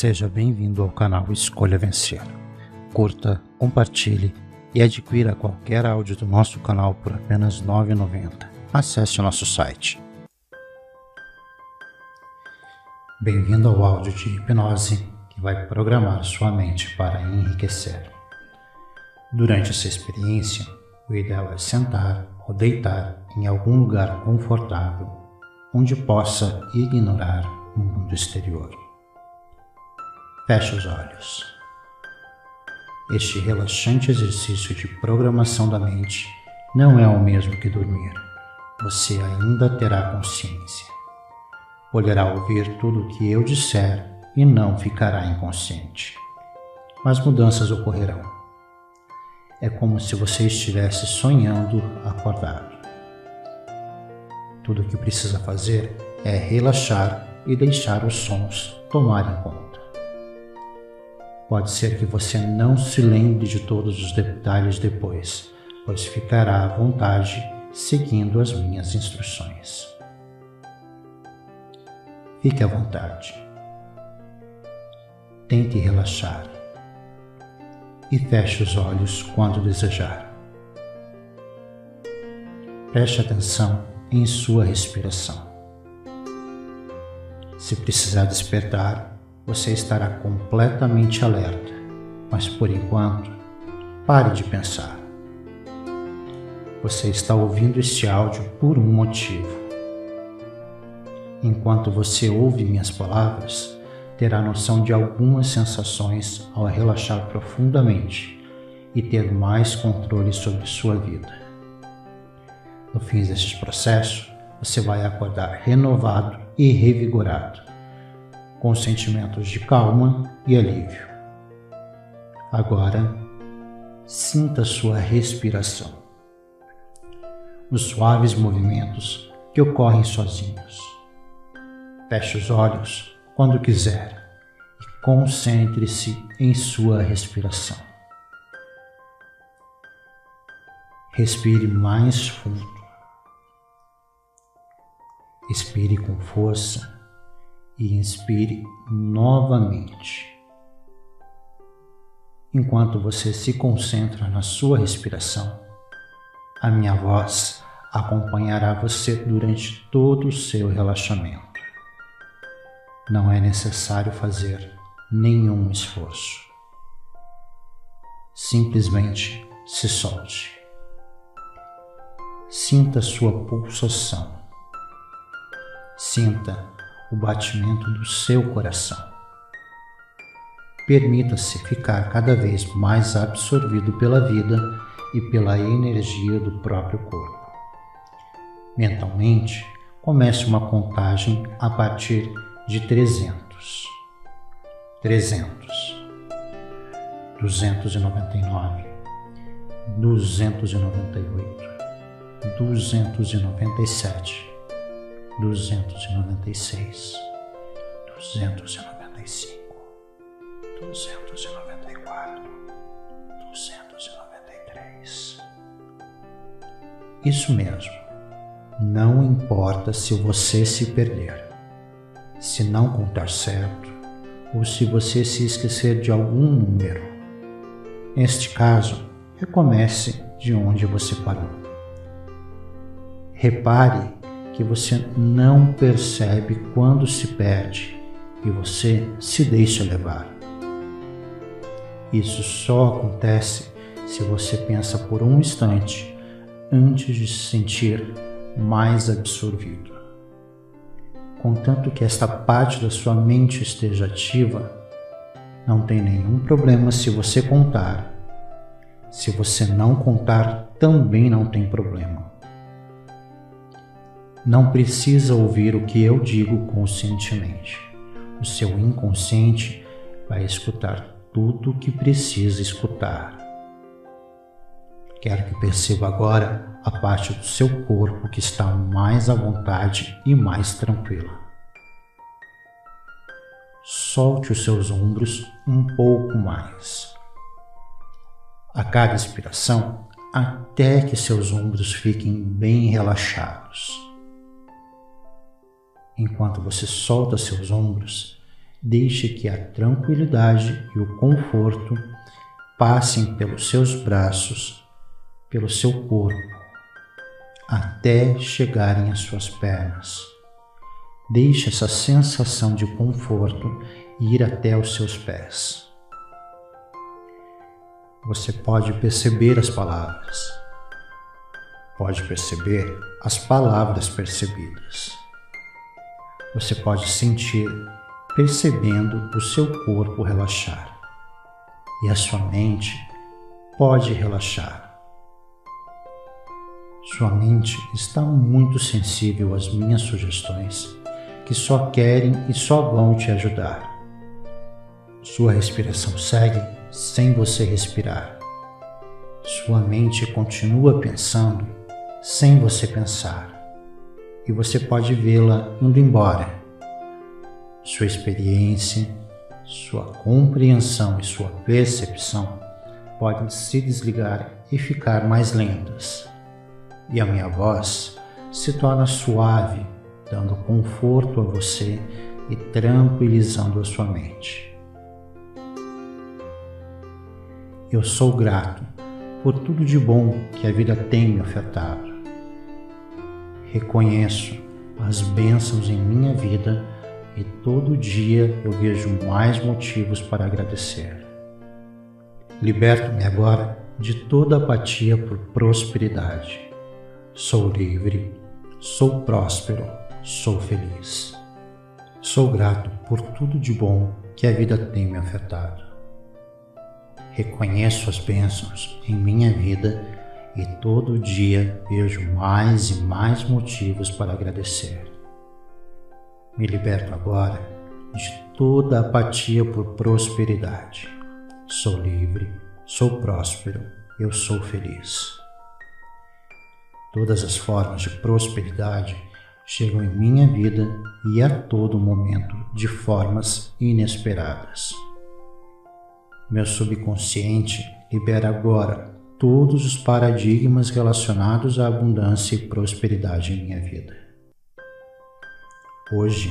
Seja bem-vindo ao canal Escolha Vencer. Curta, compartilhe e adquira qualquer áudio do nosso canal por apenas R$ 9,90. Acesse o nosso site. Bem-vindo ao áudio de hipnose que vai programar sua mente para enriquecer. Durante essa experiência, o ideal é sentar ou deitar em algum lugar confortável onde possa ignorar o mundo exterior. Feche os olhos. Este relaxante exercício de programação da mente não é o mesmo que dormir. Você ainda terá consciência. Poderá ouvir tudo o que eu disser e não ficará inconsciente. Mas mudanças ocorrerão. É como se você estivesse sonhando acordado. Tudo o que precisa fazer é relaxar e deixar os sons tomarem conta. Pode ser que você não se lembre de todos os detalhes depois, pois ficará à vontade seguindo as minhas instruções. Fique à vontade. Tente relaxar e feche os olhos quando desejar. Preste atenção em sua respiração. Se precisar despertar, você estará completamente alerta, mas por enquanto, pare de pensar. Você está ouvindo este áudio por um motivo. Enquanto você ouve minhas palavras, terá noção de algumas sensações ao relaxar profundamente e ter mais controle sobre sua vida. No fim deste processo, você vai acordar renovado e revigorado com sentimentos de calma e alívio. Agora, sinta sua respiração, os suaves movimentos que ocorrem sozinhos. Feche os olhos quando quiser e concentre-se em sua respiração. Respire mais fundo. Expire com força e inspire novamente. Enquanto você se concentra na sua respiração, a minha voz acompanhará você durante todo o seu relaxamento. Não é necessário fazer nenhum esforço. Simplesmente se solte. Sinta sua pulsação. Sinta o batimento do seu coração. Permita-se ficar cada vez mais absorvido pela vida e pela energia do próprio corpo. Mentalmente, comece uma contagem a partir de 300. 300. 299. 298. 297 duzentos e noventa e seis, duzentos e noventa e cinco, duzentos e noventa e quatro, duzentos e noventa e três. Isso mesmo. Não importa se você se perder, se não contar certo ou se você se esquecer de algum número. Neste caso, recomece de onde você parou. Repare que você não percebe quando se perde e você se deixa levar. Isso só acontece se você pensa por um instante antes de se sentir mais absorvido. Contanto que esta parte da sua mente esteja ativa, não tem nenhum problema se você contar. Se você não contar, também não tem problema não precisa ouvir o que eu digo conscientemente. O seu inconsciente vai escutar tudo o que precisa escutar. Quero que perceba agora a parte do seu corpo que está mais à vontade e mais tranquila. Solte os seus ombros um pouco mais. A cada expiração, até que seus ombros fiquem bem relaxados. Enquanto você solta seus ombros, deixe que a tranquilidade e o conforto passem pelos seus braços, pelo seu corpo, até chegarem às suas pernas. Deixe essa sensação de conforto ir até os seus pés. Você pode perceber as palavras, pode perceber as palavras percebidas. Você pode sentir percebendo o seu corpo relaxar e a sua mente pode relaxar. Sua mente está muito sensível às minhas sugestões, que só querem e só vão te ajudar. Sua respiração segue sem você respirar. Sua mente continua pensando sem você pensar, e você pode vê-la indo embora. Sua experiência sua compreensão e sua percepção podem se desligar e ficar mais lentas, e a minha voz se torna suave, dando conforto a você e tranquilizando a sua mente. Eu sou grato por tudo de bom que a vida tem me ofertado. Reconheço as bênçãos em minha vida e todo dia eu vejo mais motivos para agradecer. Liberto-me agora de toda apatia por prosperidade. Sou livre, sou próspero, sou feliz. Sou grato por tudo de bom que a vida tem me afetado. Reconheço as bênçãos em minha vida e todo dia vejo mais e mais motivos para agradecer. Me liberto agora de toda apatia por prosperidade. Sou livre, sou próspero, eu sou feliz. Todas as formas de prosperidade chegam em minha vida e a todo momento de formas inesperadas. Meu subconsciente libera agora todos os paradigmas relacionados à abundância e prosperidade em minha vida. Hoje,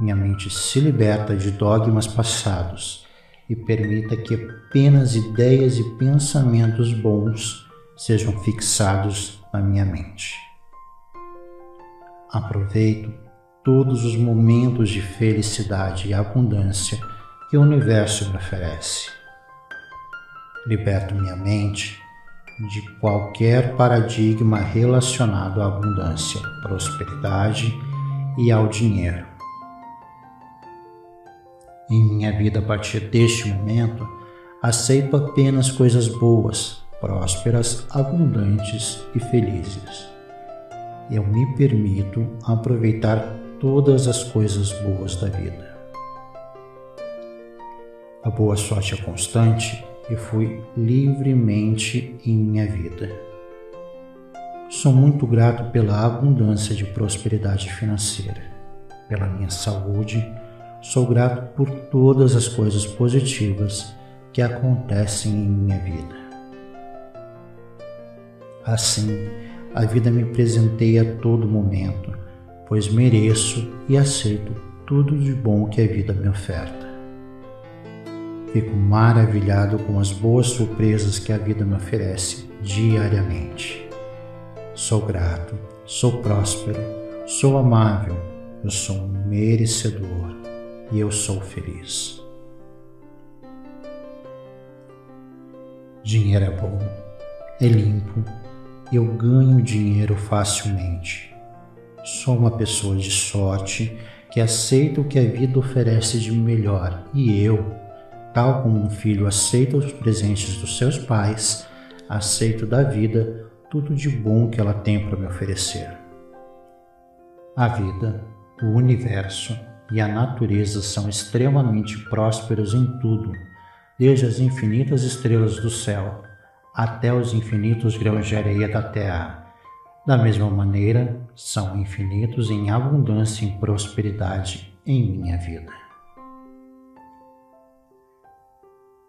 minha mente se liberta de dogmas passados e permita que apenas ideias e pensamentos bons sejam fixados na minha mente. Aproveito todos os momentos de felicidade e abundância que o universo me oferece. Liberto minha mente de qualquer paradigma relacionado à abundância, prosperidade e ao dinheiro. Em minha vida a partir deste momento, aceito apenas coisas boas, prósperas, abundantes e felizes. Eu me permito aproveitar todas as coisas boas da vida. A boa sorte é constante e fui livremente em minha vida. Sou muito grato pela abundância de prosperidade financeira, pela minha saúde. Sou grato por todas as coisas positivas que acontecem em minha vida. Assim, a vida me presenteia a todo momento, pois mereço e aceito tudo de bom que a vida me oferta. Fico maravilhado com as boas surpresas que a vida me oferece diariamente. Sou grato, sou próspero, sou amável, eu sou merecedor e eu sou feliz. Dinheiro é bom, é limpo, eu ganho dinheiro facilmente. Sou uma pessoa de sorte que aceita o que a vida oferece de melhor e eu, tal como um filho aceita os presentes dos seus pais, aceito da vida tudo de bom que ela tem para me oferecer. A vida, o universo e a natureza são extremamente prósperos em tudo, desde as infinitas estrelas do céu até os infinitos grãos de areia da terra. Da mesma maneira, são infinitos em abundância e prosperidade em minha vida.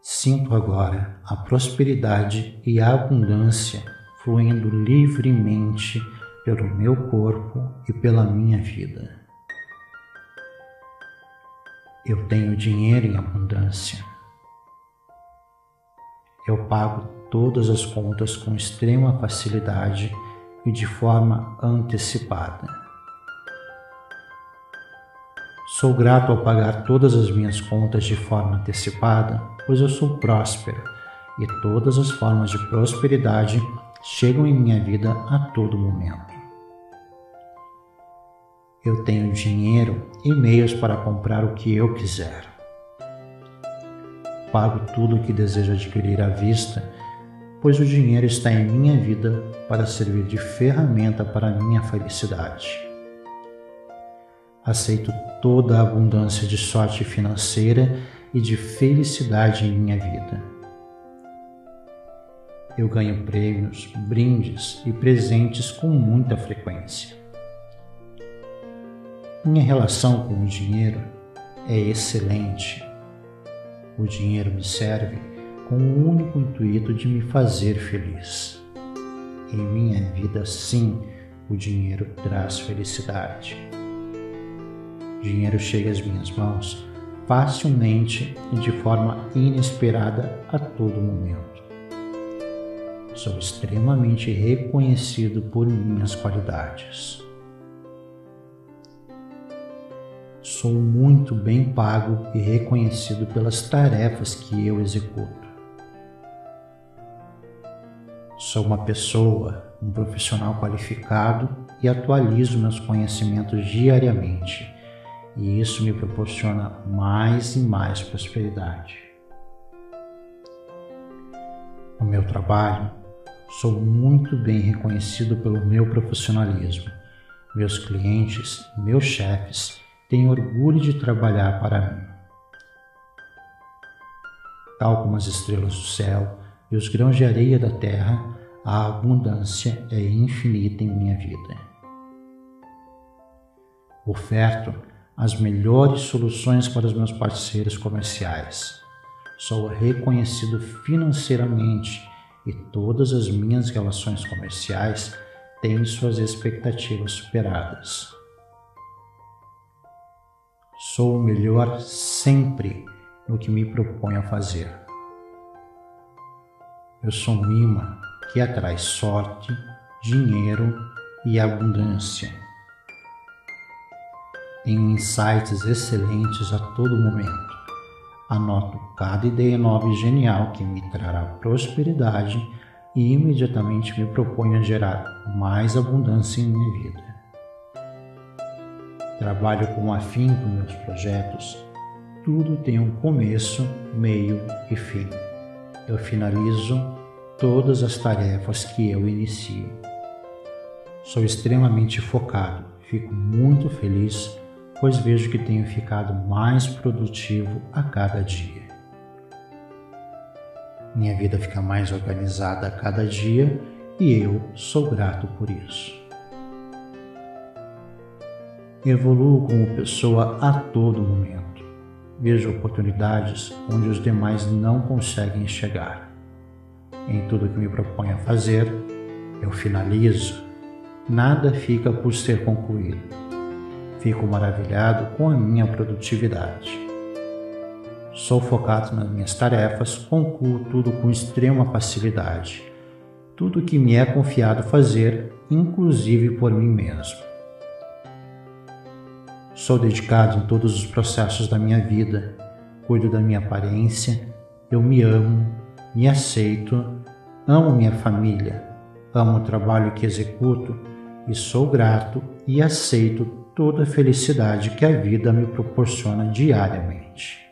Sinto agora a prosperidade e a abundância fluindo livremente pelo meu corpo e pela minha vida. Eu tenho dinheiro em abundância. Eu pago todas as contas com extrema facilidade e de forma antecipada. Sou grato ao pagar todas as minhas contas de forma antecipada, pois eu sou próspero e todas as formas de prosperidade chegam em minha vida a todo momento. Eu tenho dinheiro e meios para comprar o que eu quiser. Pago tudo o que desejo adquirir à vista, pois o dinheiro está em minha vida para servir de ferramenta para a minha felicidade. Aceito toda a abundância de sorte financeira e de felicidade em minha vida. Eu ganho prêmios, brindes e presentes com muita frequência. Minha relação com o dinheiro é excelente. O dinheiro me serve com o único intuito de me fazer feliz. Em minha vida, sim, o dinheiro traz felicidade. Dinheiro chega às minhas mãos facilmente e de forma inesperada a todo momento. Sou extremamente reconhecido por minhas qualidades. Sou muito bem pago e reconhecido pelas tarefas que eu executo. Sou uma pessoa, um profissional qualificado e atualizo meus conhecimentos diariamente, e isso me proporciona mais e mais prosperidade. No meu trabalho, sou muito bem reconhecido pelo meu profissionalismo. Meus clientes, meus chefes tenho orgulho de trabalhar para mim. Tal como as estrelas do céu e os grãos de areia da terra, a abundância é infinita em minha vida. Oferto as melhores soluções para os meus parceiros comerciais. Sou reconhecido financeiramente e todas as minhas relações comerciais têm suas expectativas superadas. Sou o melhor sempre no que me proponho a fazer. Eu sou um imã que atrai sorte, dinheiro e abundância. Tenho insights excelentes a todo momento. Anoto cada ideia nova e genial que me trará prosperidade e imediatamente me proponho a gerar mais abundância em minha vida. Trabalho com afinco meus projetos. Tudo tem um começo, meio e fim. Eu finalizo todas as tarefas que eu inicio. Sou extremamente focado, fico muito feliz, pois vejo que tenho ficado mais produtivo a cada dia. Minha vida fica mais organizada a cada dia e eu sou grato por isso. Evoluo como pessoa a todo momento. Vejo oportunidades onde os demais não conseguem chegar. Em tudo que me proponho a fazer, eu finalizo. Nada fica por ser concluído. Fico maravilhado com a minha produtividade. Sou focado nas minhas tarefas, concluo tudo com extrema facilidade. Tudo que me é confiado fazer, inclusive por mim mesmo. Sou dedicado em todos os processos da minha vida, cuido da minha aparência, eu me amo, me aceito, amo minha família, amo o trabalho que executo e sou grato e aceito toda a felicidade que a vida me proporciona diariamente.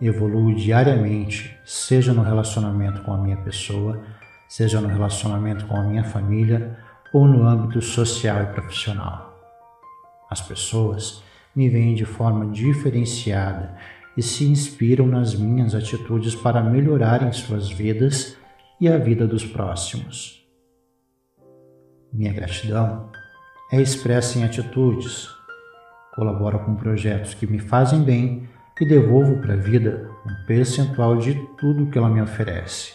Evoluo diariamente, seja no relacionamento com a minha pessoa, seja no relacionamento com a minha família ou no âmbito social e profissional. As pessoas me veem de forma diferenciada e se inspiram nas minhas atitudes para melhorarem suas vidas e a vida dos próximos. Minha gratidão é expressa em atitudes. Colaboro com projetos que me fazem bem e devolvo para a vida um percentual de tudo que ela me oferece,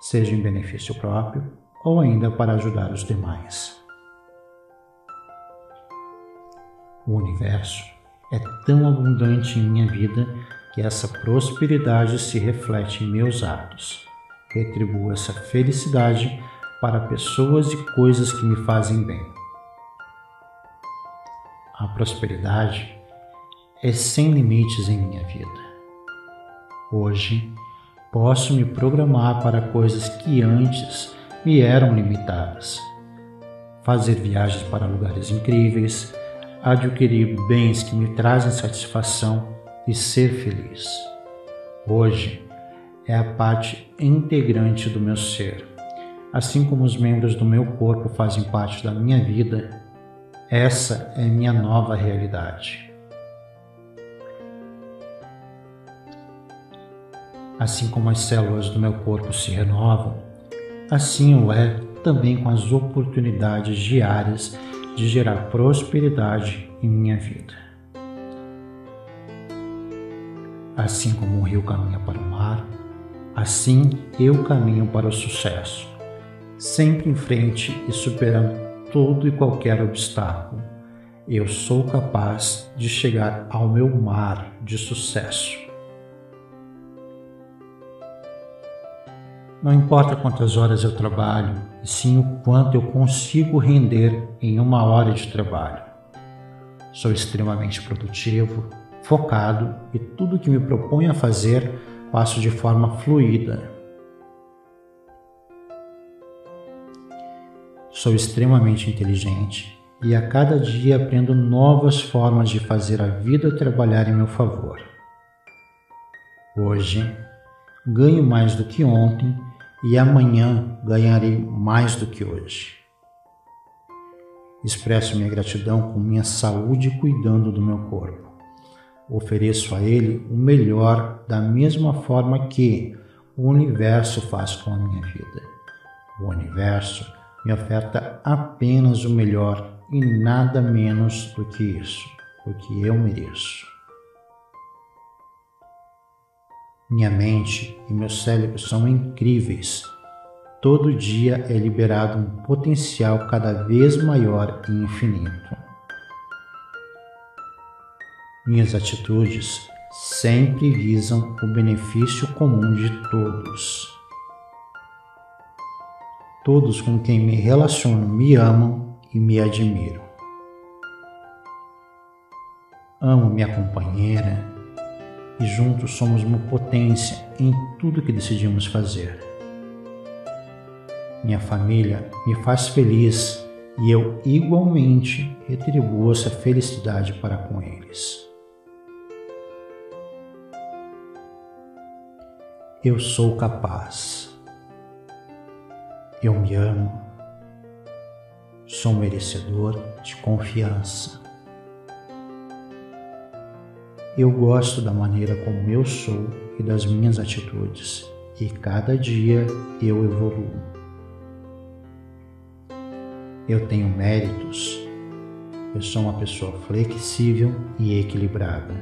seja em benefício próprio ou ainda para ajudar os demais. O universo é tão abundante em minha vida que essa prosperidade se reflete em meus atos. Retribuo essa felicidade para pessoas e coisas que me fazem bem. A prosperidade é sem limites em minha vida. Hoje, posso me programar para coisas que antes me eram limitadas. Fazer viagens para lugares incríveis, adquirir bens que me trazem satisfação e ser feliz. Hoje é a parte integrante do meu ser. Assim como os membros do meu corpo fazem parte da minha vida, essa é minha nova realidade. Assim como as células do meu corpo se renovam, assim o é também com as oportunidades diárias de gerar prosperidade em minha vida. Assim como um rio caminha para o mar, assim eu caminho para o sucesso, sempre em frente e superando todo e qualquer obstáculo. Eu sou capaz de chegar ao meu mar de sucesso. Não importa quantas horas eu trabalho, e sim o quanto eu consigo render em uma hora de trabalho. Sou extremamente produtivo, focado e tudo que me proponho a fazer faço de forma fluida. Sou extremamente inteligente e a cada dia aprendo novas formas de fazer a vida trabalhar em meu favor. Hoje ganho mais do que ontem e amanhã ganharei mais do que hoje. Expresso minha gratidão com minha saúde cuidando do meu corpo. Ofereço a Ele o melhor da mesma forma que o universo faz com a minha vida. O universo me oferta apenas o melhor e nada menos do que isso, porque eu mereço. Minha mente e meu cérebro são incríveis. Todo dia é liberado um potencial cada vez maior e infinito. Minhas atitudes sempre visam o benefício comum de todos. Todos com quem me relaciono me amam e me admiram. Amo minha companheira e juntos somos uma potência em tudo que decidimos fazer. Minha família me faz feliz e eu igualmente retribuo essa felicidade para com eles. Eu sou capaz. Eu me amo. Sou merecedor de confiança. Eu gosto da maneira como eu sou e das minhas atitudes, e cada dia eu evoluo. Eu tenho méritos. Eu sou uma pessoa flexível e equilibrada.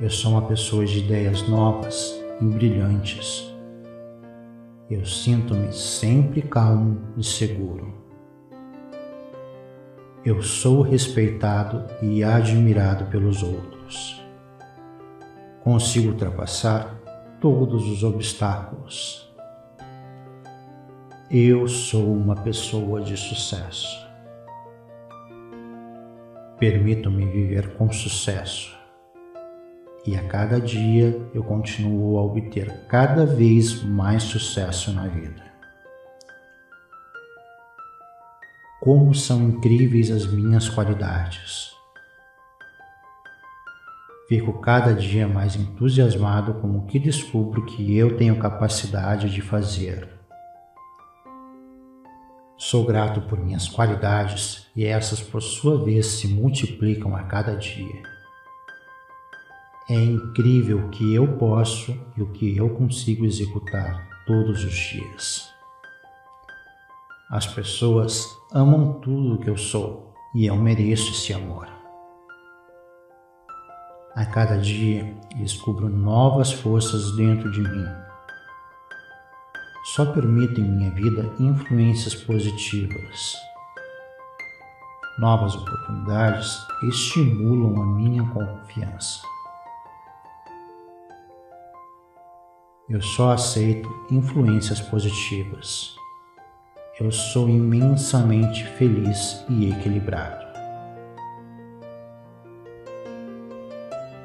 Eu sou uma pessoa de ideias novas e brilhantes. Eu sinto-me sempre calmo e seguro. Eu sou respeitado e admirado pelos outros. Consigo ultrapassar todos os obstáculos. Eu sou uma pessoa de sucesso. Permito-me viver com sucesso e a cada dia eu continuo a obter cada vez mais sucesso na vida. Como são incríveis as minhas qualidades! Fico cada dia mais entusiasmado com o que descubro que eu tenho capacidade de fazer. Sou grato por minhas qualidades e essas, por sua vez, se multiplicam a cada dia. É incrível o que eu posso e o que eu consigo executar todos os dias. As pessoas amam tudo o que eu sou e eu mereço esse amor. A cada dia descubro novas forças dentro de mim. Só permito em minha vida influências positivas. Novas oportunidades estimulam a minha confiança. Eu só aceito influências positivas. Eu sou imensamente feliz e equilibrado.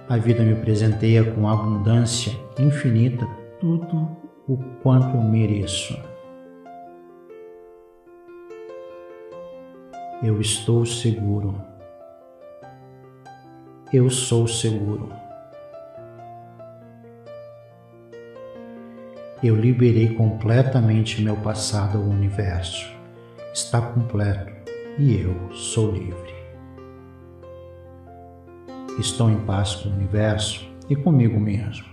A vida me presenteia com abundância infinita tudo o quanto eu mereço. Eu estou seguro. Eu sou seguro. Eu liberei completamente meu passado ao universo. Está completo e eu sou livre. Estou em paz com o universo e comigo mesmo.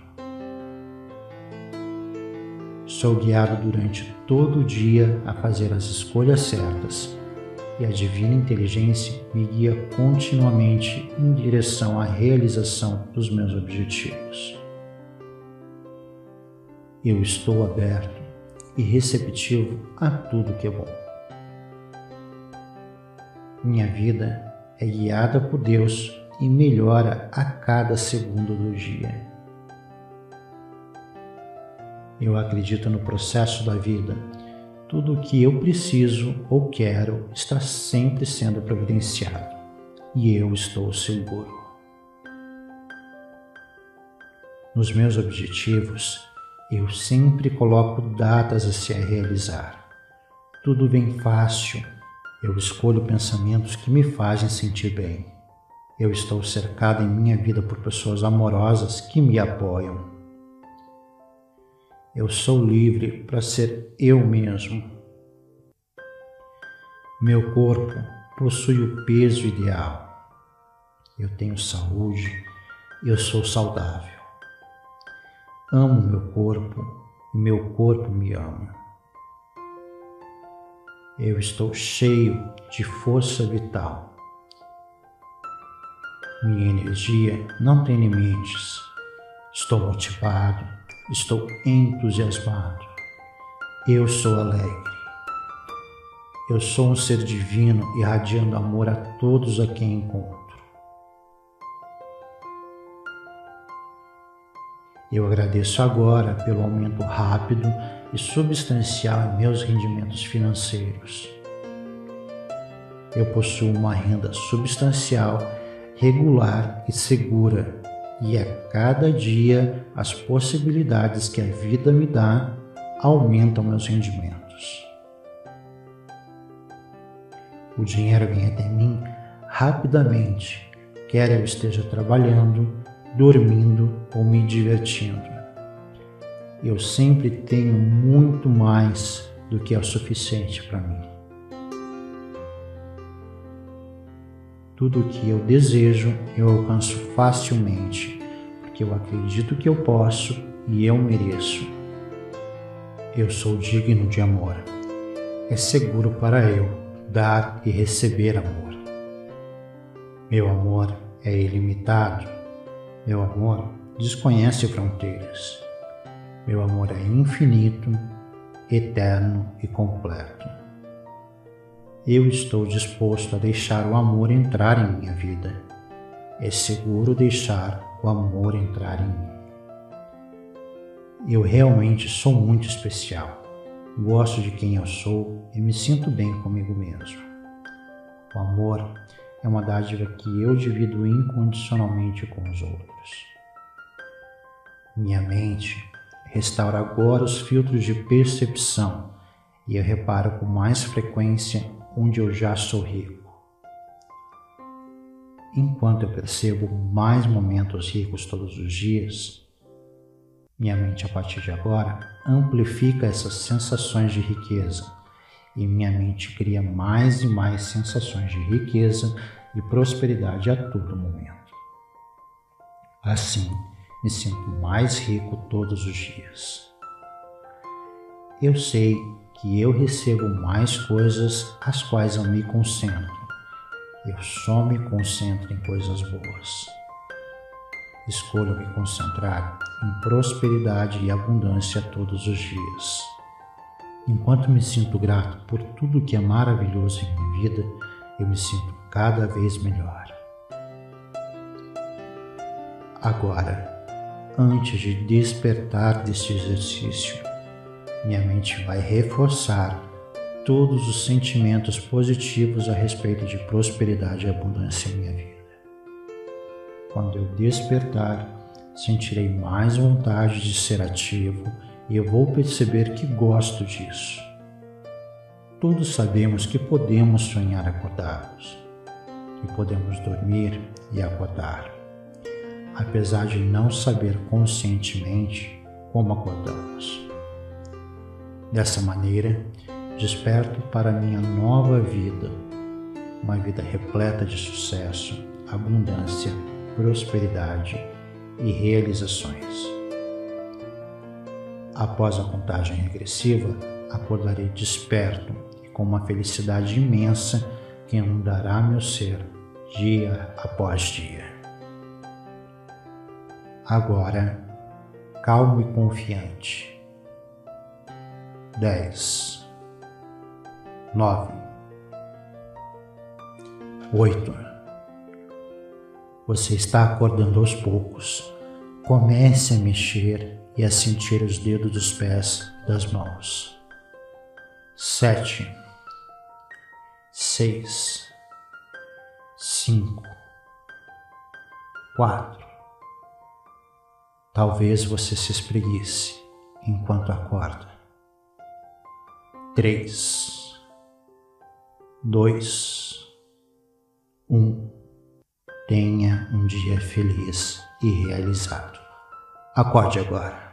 Sou guiado durante todo o dia a fazer as escolhas certas e a divina inteligência me guia continuamente em direção à realização dos meus objetivos. Eu estou aberto e receptivo a tudo que é bom. Minha vida é guiada por Deus e melhora a cada segundo do dia. Eu acredito no processo da vida tudo o que eu preciso ou quero está sempre sendo providenciado e eu estou seguro. Nos meus objetivos, eu sempre coloco datas a se realizar. Tudo vem fácil. Eu escolho pensamentos que me fazem sentir bem. Eu estou cercado em minha vida por pessoas amorosas que me apoiam eu sou livre para ser eu mesmo. Meu corpo possui o peso ideal. Eu tenho saúde, eu sou saudável. Amo meu corpo e meu corpo me ama. Eu estou cheio de força vital. Minha energia não tem limites. Estou motivado, Estou entusiasmado. Eu sou alegre. Eu sou um ser divino irradiando amor a todos a quem encontro. Eu agradeço agora pelo aumento rápido e substancial em meus rendimentos financeiros. Eu possuo uma renda substancial, regular e segura e a cada dia as possibilidades que a vida me dá aumentam meus rendimentos. O dinheiro vem até mim rapidamente, quer eu esteja trabalhando, dormindo ou me divertindo. Eu sempre tenho muito mais do que é o suficiente para mim. Tudo o que eu desejo eu alcanço facilmente, porque eu acredito que eu posso e eu mereço. Eu sou digno de amor. É seguro para eu dar e receber amor. Meu amor é ilimitado. Meu amor desconhece fronteiras. Meu amor é infinito, eterno e completo eu estou disposto a deixar o amor entrar em minha vida. É seguro deixar o amor entrar em mim. Eu realmente sou muito especial. Gosto de quem eu sou e me sinto bem comigo mesmo. O amor é uma dádiva que eu divido incondicionalmente com os outros. Minha mente restaura agora os filtros de percepção e eu reparo com mais frequência onde eu já sou rico. Enquanto eu percebo mais momentos ricos todos os dias, minha mente a partir de agora amplifica essas sensações de riqueza e minha mente cria mais e mais sensações de riqueza e prosperidade a todo momento. Assim, me sinto mais rico todos os dias. Eu sei que eu recebo mais coisas às quais eu me concentro. Eu só me concentro em coisas boas. Escolho me concentrar em prosperidade e abundância todos os dias. Enquanto me sinto grato por tudo que é maravilhoso em minha vida, eu me sinto cada vez melhor. Agora, antes de despertar deste exercício, minha mente vai reforçar todos os sentimentos positivos a respeito de prosperidade e abundância em minha vida. Quando eu despertar, sentirei mais vontade de ser ativo e eu vou perceber que gosto disso. Todos sabemos que podemos sonhar acordados, que podemos dormir e acordar, apesar de não saber conscientemente como acordamos. Dessa maneira, desperto para minha nova vida, uma vida repleta de sucesso, abundância, prosperidade e realizações. Após a contagem regressiva, acordarei desperto e com uma felicidade imensa que inundará meu ser dia após dia. Agora, calmo e confiante. 10 9 8 você está acordando aos poucos. Comece a mexer e a sentir os dedos dos pés das mãos. Sete, seis, cinco, quatro. Talvez você se espreguice enquanto acorda. Três, dois, um. Tenha um dia feliz e realizado. Acorde agora.